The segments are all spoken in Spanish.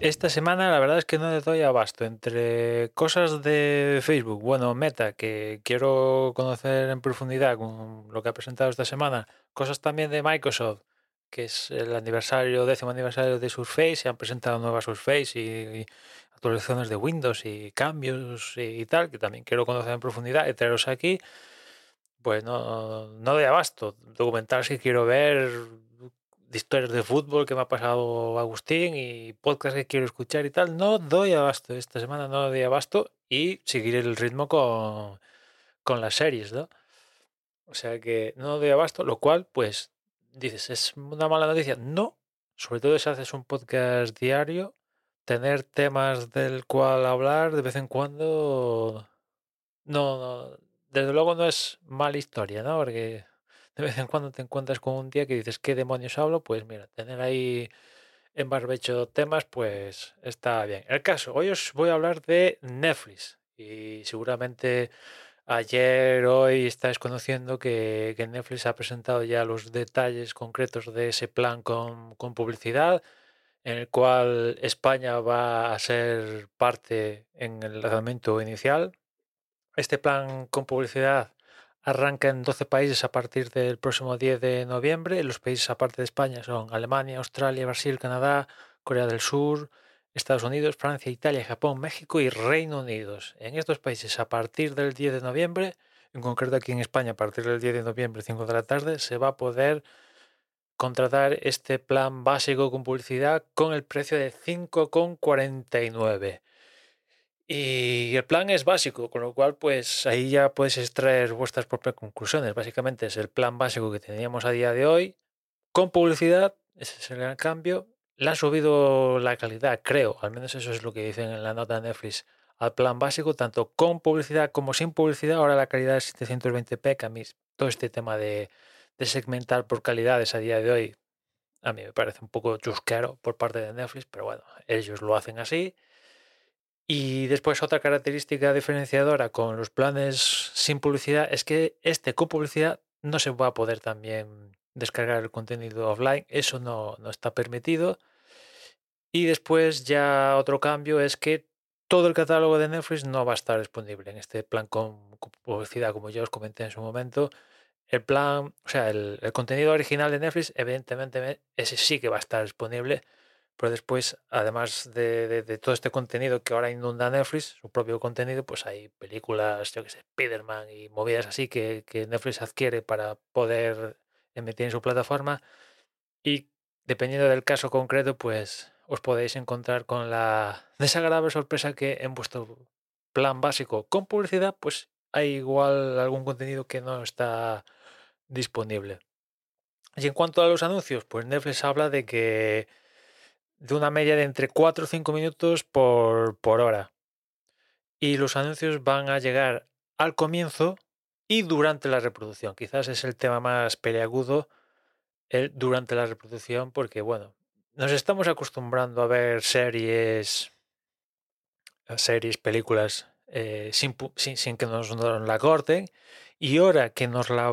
Esta semana la verdad es que no le doy abasto entre cosas de Facebook, bueno, Meta, que quiero conocer en profundidad con lo que ha presentado esta semana, cosas también de Microsoft, que es el aniversario, décimo aniversario de Surface, se han presentado nuevas Surface y, actualizaciones de Windows y cambios y, tal, que también quiero conocer en profundidad y traeros aquí. Pues no, no doy abasto. Documentales que quiero ver, de historias de fútbol que me ha pasado Agustín y podcast que quiero escuchar y tal. No doy abasto. Esta semana no doy abasto y seguiré el ritmo con, con las series, ¿no? O sea que no doy abasto, lo cual, pues, dices, ¿es una mala noticia? No. Sobre todo si haces un podcast diario, tener temas del cual hablar de vez en cuando, no, no desde luego no es mala historia, ¿no? Porque de vez en cuando te encuentras con un día que dices, ¿qué demonios hablo? Pues mira, tener ahí en barbecho temas, pues está bien. El caso, hoy os voy a hablar de Netflix y seguramente ayer, hoy estáis conociendo que, que Netflix ha presentado ya los detalles concretos de ese plan con, con publicidad en el cual España va a ser parte en el lanzamiento inicial. Este plan con publicidad arranca en 12 países a partir del próximo 10 de noviembre. Los países aparte de España son Alemania, Australia, Brasil, Canadá, Corea del Sur, Estados Unidos, Francia, Italia, Japón, México y Reino Unido. En estos países a partir del 10 de noviembre, en concreto aquí en España a partir del 10 de noviembre, 5 de la tarde, se va a poder contratar este plan básico con publicidad con el precio de 5,49. Y el plan es básico, con lo cual pues ahí ya puedes extraer vuestras propias conclusiones. Básicamente es el plan básico que teníamos a día de hoy, con publicidad, ese es el gran cambio. Le ha subido la calidad, creo, al menos eso es lo que dicen en la nota de Netflix, al plan básico, tanto con publicidad como sin publicidad. Ahora la calidad es 720p, que a mí todo este tema de, segmentar por calidades a día de hoy, a mí me parece un poco chusquero por parte de Netflix, pero bueno, ellos lo hacen así. Y después otra característica diferenciadora con los planes sin publicidad es que este con publicidad no se va a poder también descargar el contenido offline, eso no, no está permitido. Y después ya otro cambio es que todo el catálogo de Netflix no va a estar disponible en este plan con, publicidad, como ya os comenté en su momento. El plan, o sea, el contenido original de Netflix, evidentemente, ese sí que va a estar disponible pero después, además de, todo este contenido que ahora inunda Netflix, su propio contenido, pues hay películas, yo que sé, Spider-Man y movidas así que, que, Netflix adquiere para poder emitir en su plataforma. Y dependiendo del caso concreto, pues os podéis encontrar con la desagradable sorpresa que en vuestro plan básico con publicidad, pues hay igual algún contenido que no está disponible. Y en cuanto a los anuncios, pues Netflix habla de que de una media de entre 4 o 5 minutos por, por hora. Y los anuncios van a llegar al comienzo y durante la reproducción. Quizás es el tema más peleagudo el durante la reproducción porque, bueno, nos estamos acostumbrando a ver series, series, películas eh, sin, sin, sin, que nos, nos, la corten. Y ahora que nos, la,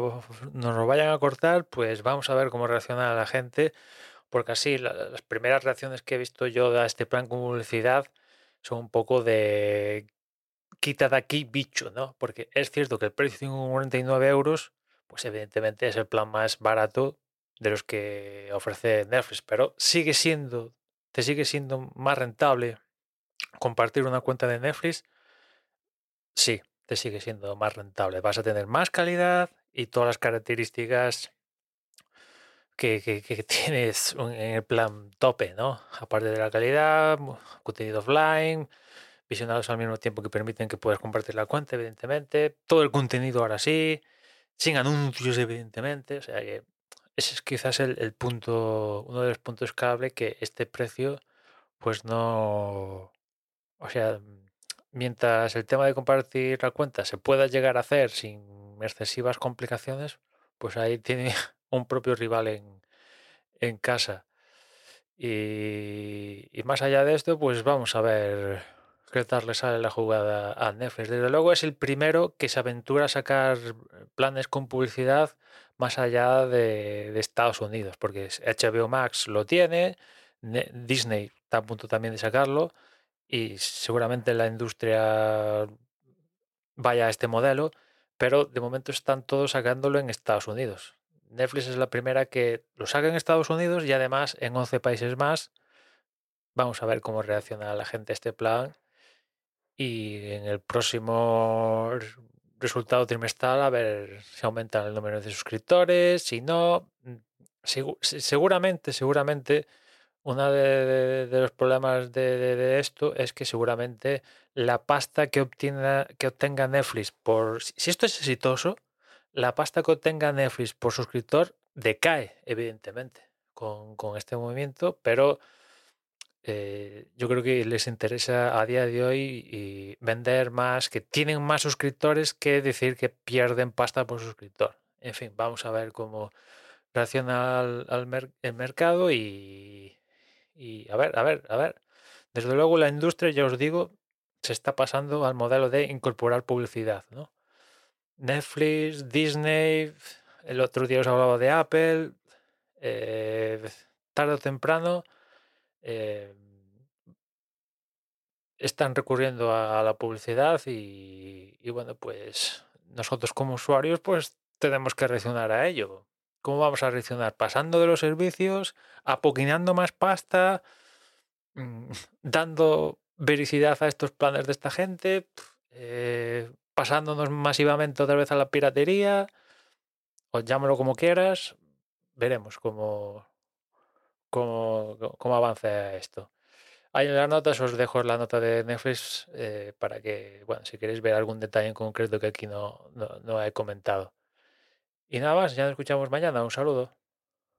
nos lo vayan a cortar, pues vamos a ver cómo reacciona la gente porque así la, las primeras reacciones que he visto yo a este plan con publicidad son un poco de quita de aquí bicho, ¿no? Porque es cierto que el precio de 49 euros, pues evidentemente es el plan más barato de los que ofrece Netflix, pero sigue siendo, te sigue siendo más rentable compartir una cuenta de Netflix. Sí, te sigue siendo más rentable. Vas a tener más calidad y todas las características que, tienes en el plan tope, ¿no? Aparte de la calidad, contenido offline, visionados al mismo tiempo que permiten que puedas compartir la cuenta, evidentemente. Todo el contenido ahora sí, sin anuncios, evidentemente. O sea que ese es quizás el, punto, uno de los puntos clave que este precio, pues no. O sea, mientras el tema de compartir la cuenta se pueda llegar a hacer sin excesivas complicaciones, pues ahí tiene un propio rival en, en casa. Y, y, más allá de esto, pues vamos a ver qué tal le sale la jugada a Netflix. Desde luego es el primero que se aventura a sacar planes con publicidad más allá de, de Estados Unidos, porque HBO Max lo tiene, Disney está a punto también de sacarlo y seguramente la industria vaya a este modelo, pero de momento están todos sacándolo en Estados Unidos. Netflix es la primera que lo saca en Estados Unidos y además en 11 países más. Vamos a ver cómo reacciona la gente a este plan. Y en el próximo resultado trimestral a ver si aumentan el número de suscriptores, si no, mm, seguramente, seguramente uno de, los problemas de, esto es que seguramente la pasta que, obtenga, que obtenga Netflix por... Si esto es exitoso, la pasta que obtenga Netflix por suscriptor decae, evidentemente, con, este movimiento, pero eh, yo creo que les interesa a día de hoy vender más, que tienen más suscriptores que decir que pierden pasta por suscriptor. En fin, vamos a ver cómo reacciona al, el mercado y, y a ver, a ver, a ver. Desde luego la industria, ya os digo, se está pasando al modelo de incorporar publicidad, ¿no? Netflix, Disney, el otro día os hablaba de Apple, eh, tarde o temprano eh, están recurriendo a, la publicidad y, bueno, pues nosotros como usuarios pues tenemos que reaccionar a ello. ¿Cómo vamos a reaccionar? Pasando de los servicios, apoquinando más pasta, mm, dando vericidad a estos planes de esta gente, eh, pasándonos masivamente otra vez a la piratería, o llámalo como quieras, veremos cómo, cómo, cómo avanza esto. Ahí en las notas os dejo la nota de Netflix eh, para que, bueno, si queréis ver algún detalle en concreto que aquí no, no he comentado. Y nada más, ya nos escuchamos mañana. Un saludo.